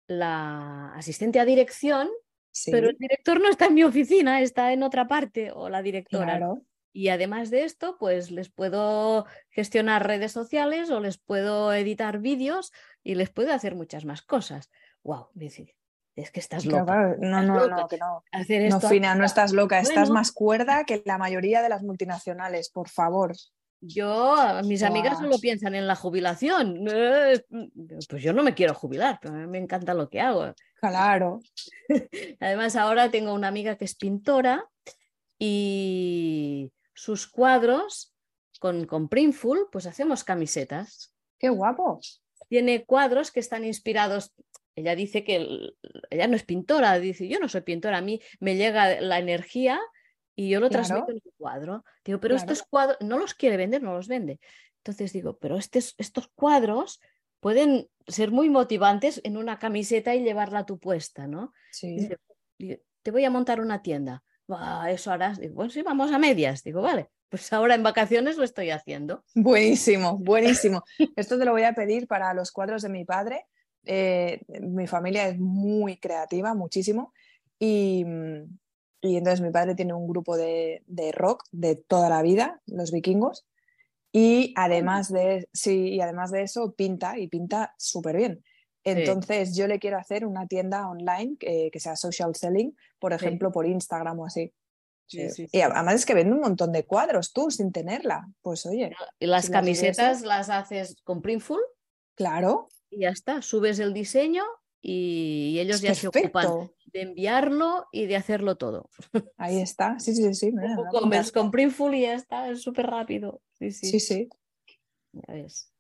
la asistente a dirección, Sí, pero el director no está en mi oficina, está en otra parte, o la directora. claro. Y además de esto, pues les puedo gestionar redes sociales o les puedo editar vídeos y les puedo hacer muchas más cosas. Wow, dice, es que estás loca. claro. No, no, loca. no, que no. Hacer No, esto Fina, no estás loca, estás más cuerda que la mayoría de las multinacionales, por favor. Yo, mis amigas solo piensan en la jubilación. Pues yo no me quiero jubilar, pero a mí me encanta lo que hago. Claro. Además, ahora tengo una amiga que es pintora y sus cuadros con, con Printful, pues hacemos camisetas. Qué guapo. Tiene cuadros que están inspirados. Ella dice que el- ella no es pintora, dice, yo no soy pintora, a mí me llega la energía y yo lo Claro. transmito en el cuadro. Digo, pero Claro. estos cuadros no los quiere vender, no los vende. Entonces digo, pero estes- estos cuadros pueden ser muy motivantes en una camiseta y llevarla tú puesta, ¿no? Sí. Dice, "Digo, te voy a montar una tienda. "Buah, eso harás. Digo, bueno, sí, vamos a medias. Digo, vale, pues ahora en vacaciones lo estoy haciendo. Buenísimo, buenísimo. Esto te lo voy a pedir para los cuadros de mi padre. Eh, mi familia es muy creativa, muchísimo. Y, y entonces mi padre tiene un grupo de, de rock de toda la vida, los vikingos. Y además de, sí, y además de eso, pinta y pinta súper bien. Entonces yo le quiero hacer una tienda online que, que sea social selling, por Sí. ejemplo, por Instagram o así. Sí, sí, Y sí. además es que vende un montón de cuadros tú sin tenerla. Pues oye, Y las si camisetas las haces con Printful claro. Y ya está. Subes el diseño y ellos ya se ocupan de enviarlo y de hacerlo todo. Ahí está. Sí, sí, sí. mira, apuntar. con Printful y ya está, es súper rápido. Sí, sí, Sí, sí. ya ves.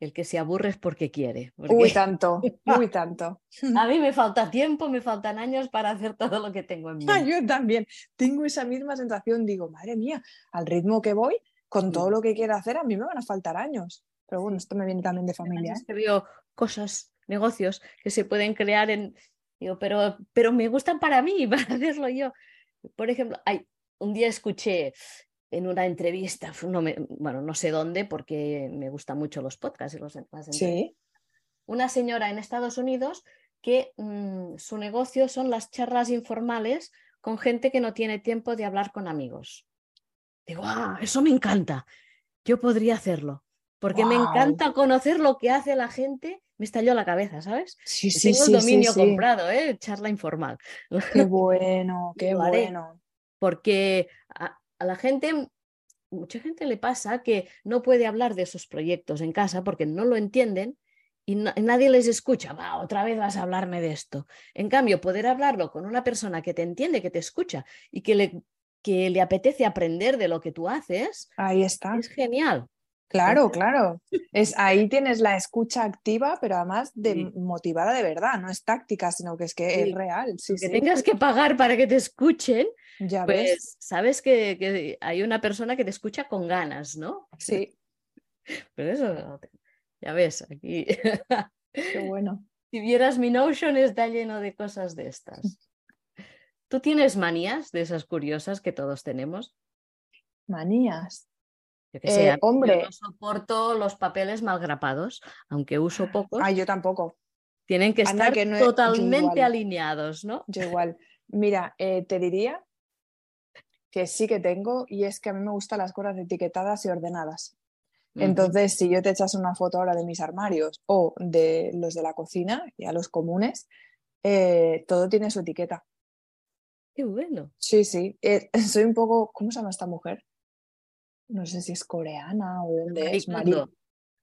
El que se aburre es porque quiere. porque Uy, tanto, uy, tanto. a mí me falta tiempo, me faltan años para hacer todo lo que tengo en Ah, mente. yo también tengo esa misma sensación. Digo, madre mía, al ritmo que voy, con todo lo que quiero hacer, a mí me van a faltar años. Pero bueno, esto me viene también de familia. ¿eh? veo cosas, negocios que se pueden crear en. Digo, pero, pero me gustan para mí, para hacerlo yo. Por ejemplo, hay, un día escuché en una entrevista, fu- no me- bueno, no sé dónde, porque me gustan mucho los podcasts y los, Sí, una señora en Estados Unidos que mm, su negocio son las charlas informales con gente que no tiene tiempo de hablar con amigos. Digo, ah, eso me encanta. Yo podría hacerlo, porque me encanta conocer lo que hace la gente. Me estalló la cabeza, ¿sabes? sí, sí, Tengo sí, el dominio sí. comprado, ¿eh? Charla informal. Qué bueno, qué bueno. Porque a, a la gente, mucha gente le pasa que no puede hablar de sus proyectos en casa porque no lo entienden y na- nadie les escucha. Va, otra vez vas a hablarme de esto. En cambio, poder hablarlo con una persona que te entiende, que te escucha y que le, que le apetece aprender de lo que tú haces, Ahí está. es genial. Claro, claro. Es, ahí tienes la escucha activa, pero además de, Sí. motivada de verdad. No es táctica, sino que es que Sí. es real. Sí, Que tengas que pagar para que te escuchen, Ya ves. pues sabes que, que hay una persona que te escucha con ganas, ¿no? Sí, Pero eso, ya ves, aquí. qué bueno. Si vieras mi Notion está lleno de cosas de estas. ¿Tú tienes manías de esas curiosas que todos tenemos? Manías. Yo sé, Eh, yo no soporto los papeles malgrapados, aunque uso pocos, Ah, yo tampoco. tienen que anda estar que no yo totalmente alineados, ¿no? Yo igual. Mira, eh, te diría que sí que tengo y es que a mí me gustan las cosas etiquetadas y ordenadas. Entonces, si yo te echas una foto ahora de mis armarios o de los de la cocina, ya los comunes, eh, todo tiene su etiqueta. Qué bueno. Sí, sí. Eh, soy un poco, ¿cómo se llama esta mujer? No sé si es coreana o de dónde Marie es. Kondo.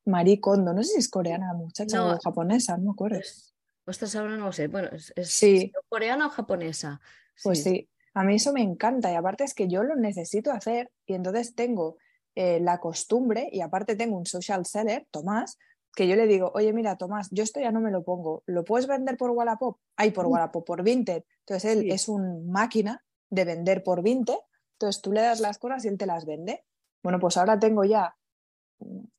Marie Kondo, no sé si es coreana muchacha o japonesa, no me acuerdo. Pues, ostras, ahora no lo sé. Bueno, es, sí. coreana o japonesa. Pues sí. a mí eso me encanta y aparte es que yo lo necesito hacer y entonces tengo eh, la costumbre y aparte tengo un social seller, Tomás, que yo le digo, oye, mira, Tomás, yo esto ya no me lo pongo, ¿lo puedes vender por Wallapop? Ay, por Wallapop, por Vinted. Entonces él es una máquina de vender por Vinted, entonces tú le das las cosas y él te las vende. Bueno, pues ahora tengo ya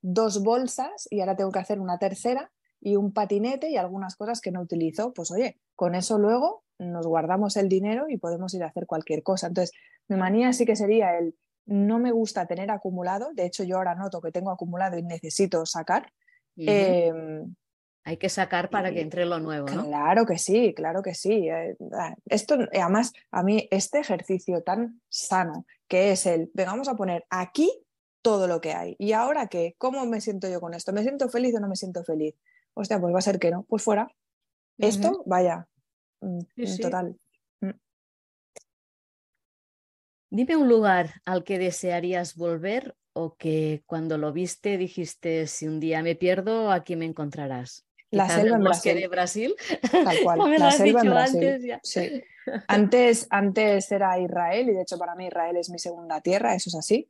dos bolsas y ahora tengo que hacer una tercera y un patinete y algunas cosas que no utilizo. Pues oye, con eso luego nos guardamos el dinero y podemos ir a hacer cualquier cosa. Entonces, mi manía sí que sería el no me gusta tener acumulado, de hecho yo ahora noto que tengo acumulado y necesito sacar. Hay que sacar para que entre lo nuevo, ¿no? Claro que sí, claro que sí. Eh, ah, esto, además, a mí este ejercicio tan sano que es el, vamos a poner aquí todo lo que hay. ¿Y ahora qué? ¿Cómo me siento yo con esto? ¿Me siento feliz o no me siento feliz? Hostia, pues va a ser que no. Pues fuera. Esto, vaya, mm, total. Mm. Dime un lugar al que desearías volver o que cuando lo viste dijiste, si un día me pierdo, aquí me encontrarás. La selva en Brasil. de Brasil. Tal cual. la selva en Brasil. Antes, sí. antes, antes era Israel y de hecho para mí Israel es mi segunda tierra, eso es así.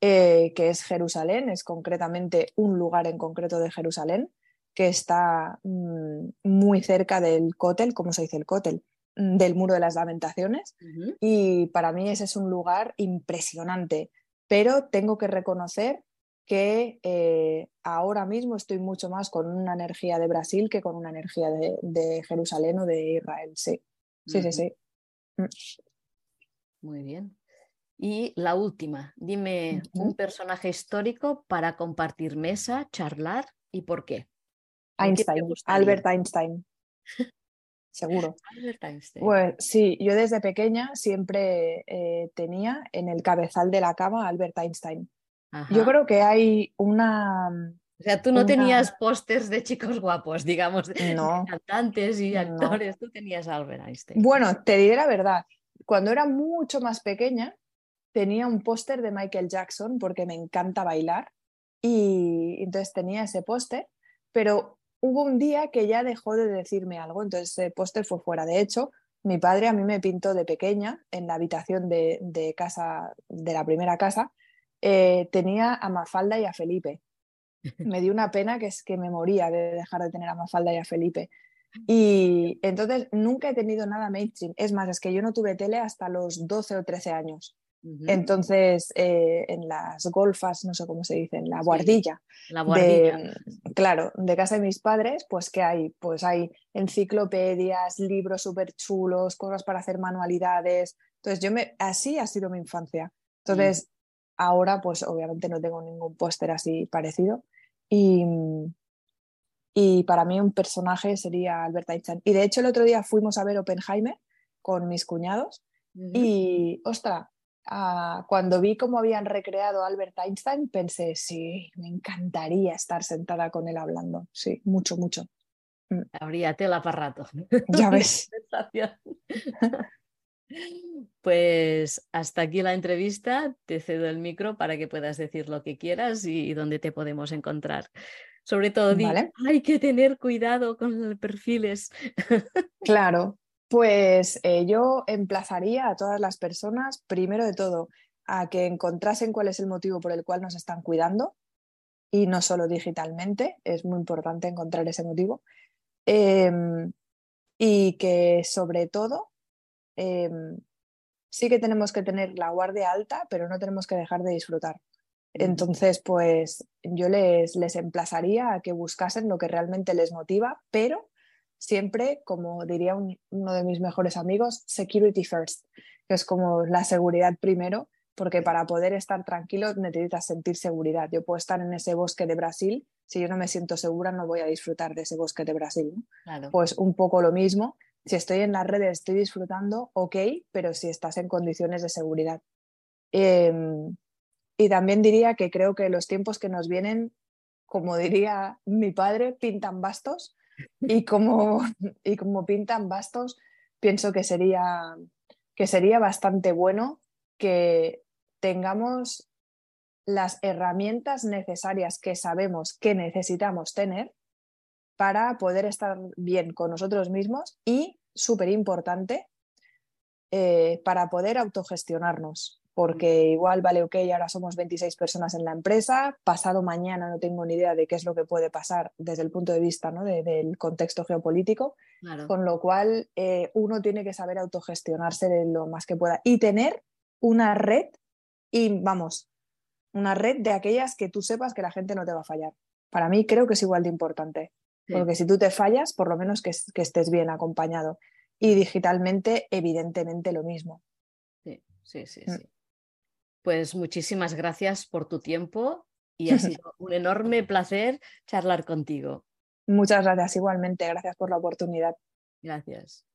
Eh, que es Jerusalén, es concretamente un lugar en concreto de Jerusalén que está mm, muy cerca del cótel, ¿cómo se dice el cótel? Mm, del muro de las lamentaciones y para mí ese es un lugar impresionante, pero tengo que reconocer que eh, ahora mismo estoy mucho más con una energía de Brasil que con una energía de, Jerusalén o de Israel, sí, sí, sí, sí. Mm. Muy bien. Y la última, dime un personaje histórico para compartir mesa, charlar y por qué. Einstein, Albert Einstein. Seguro. Albert Einstein. Pues sí, yo desde pequeña siempre eh, tenía en el cabezal de la cama Albert Einstein. Yo creo que hay una. O sea, tú no tenías pósters de chicos guapos, digamos, de cantantes y actores, tú tenías Albert Einstein. Bueno, te diré la verdad. Cuando era mucho más pequeña, tenía un póster de Michael Jackson porque me encanta bailar y entonces tenía ese póster, pero hubo un día que ya dejó de decirme algo, entonces ese póster fue fuera. De hecho, mi padre a mí me pintó de pequeña en la habitación de, casa, de la primera casa, eh, tenía a Mafalda y a Felipe. Me dio una pena que es que me moría de dejar de tener a Mafalda y a Felipe. Y entonces nunca he tenido nada mainstream. Es más, es que yo no tuve tele hasta los 12 o 13 años. Entonces, eh, en las golfas, no sé cómo se dice, en la guardilla. la guardilla. claro, de casa de mis padres, pues ¿qué hay? Pues hay enciclopedias, libros súper chulos, cosas para hacer manualidades. Entonces, yo me, así ha sido mi infancia. Entonces, ahora, pues obviamente no tengo ningún póster así parecido. Y, y para mí un personaje sería Albert Einstein. Y de hecho el otro día fuimos a ver Oppenheimer con mis cuñados y, ostra, ah, cuando vi cómo habían recreado a Albert Einstein, pensé, sí, me encantaría estar sentada con él hablando. Sí, mucho, mucho. Mm. Habría tela para rato. Ya ves. Pues hasta aquí la entrevista. Te cedo el micro para que puedas decir lo que quieras y dónde te podemos encontrar. Sobre todo, hay que tener cuidado con los perfiles. Claro, pues eh, yo emplazaría a todas las personas, primero de todo, a que encontrasen cuál es el motivo por el cual nos están cuidando y no solo digitalmente, es muy importante encontrar ese motivo. Em, y que sobre todo em, sí que tenemos que tener la guardia alta, pero no tenemos que dejar de disfrutar. Entonces, pues yo les, les emplazaría a que buscasen lo que realmente les motiva, pero siempre, como diría uno de mis mejores amigos, security first, que es como la seguridad primero, porque para poder estar tranquilo necesitas sentir seguridad. Yo puedo estar en ese bosque de Brasil, si yo no me siento segura no voy a disfrutar de ese bosque de Brasil. Pues un poco lo mismo, si estoy en las redes, estoy disfrutando, ok, pero si estás en condiciones de seguridad. Em, y también diría que creo que los tiempos que nos vienen, como diría mi padre, pintan bastos. Y como, y como pintan bastos, pienso que sería, que sería bastante bueno que tengamos las herramientas necesarias que sabemos que necesitamos tener para poder estar bien con nosotros mismos y, súper importante, eh, para poder autogestionarnos. Porque igual, vale, ok, ahora somos 26 personas en la empresa, pasado mañana no tengo ni idea de qué es lo que puede pasar desde el punto de vista ¿no? del contexto geopolítico, con lo cual eh, uno tiene que saber autogestionarse de lo más que pueda y tener una red y, vamos, una red de aquellas que tú sepas que la gente no te va a fallar. Para mí creo que es igual de importante, porque si tú te fallas, por lo menos que estés bien acompañado. Y digitalmente, evidentemente, lo mismo. Sí, sí, sí, mm. sí. Pues muchísimas gracias por tu tiempo y ha sido un enorme placer charlar contigo. Muchas gracias igualmente, gracias por la oportunidad. Gracias.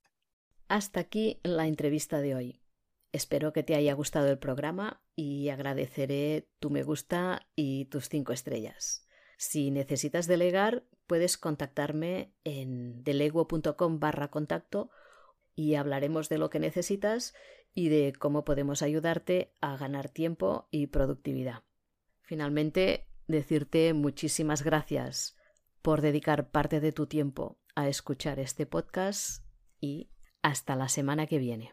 Hasta aquí la entrevista de hoy. Espero que te haya gustado el programa y agradeceré tu me gusta y tus cinco estrellas. Si necesitas delegar, puedes contactarme en deleguo.com barra contacto y hablaremos de lo que necesitas y de cómo podemos ayudarte a ganar tiempo y productividad. Finalmente, decirte muchísimas gracias por dedicar parte de tu tiempo a escuchar este podcast y hasta la semana que viene.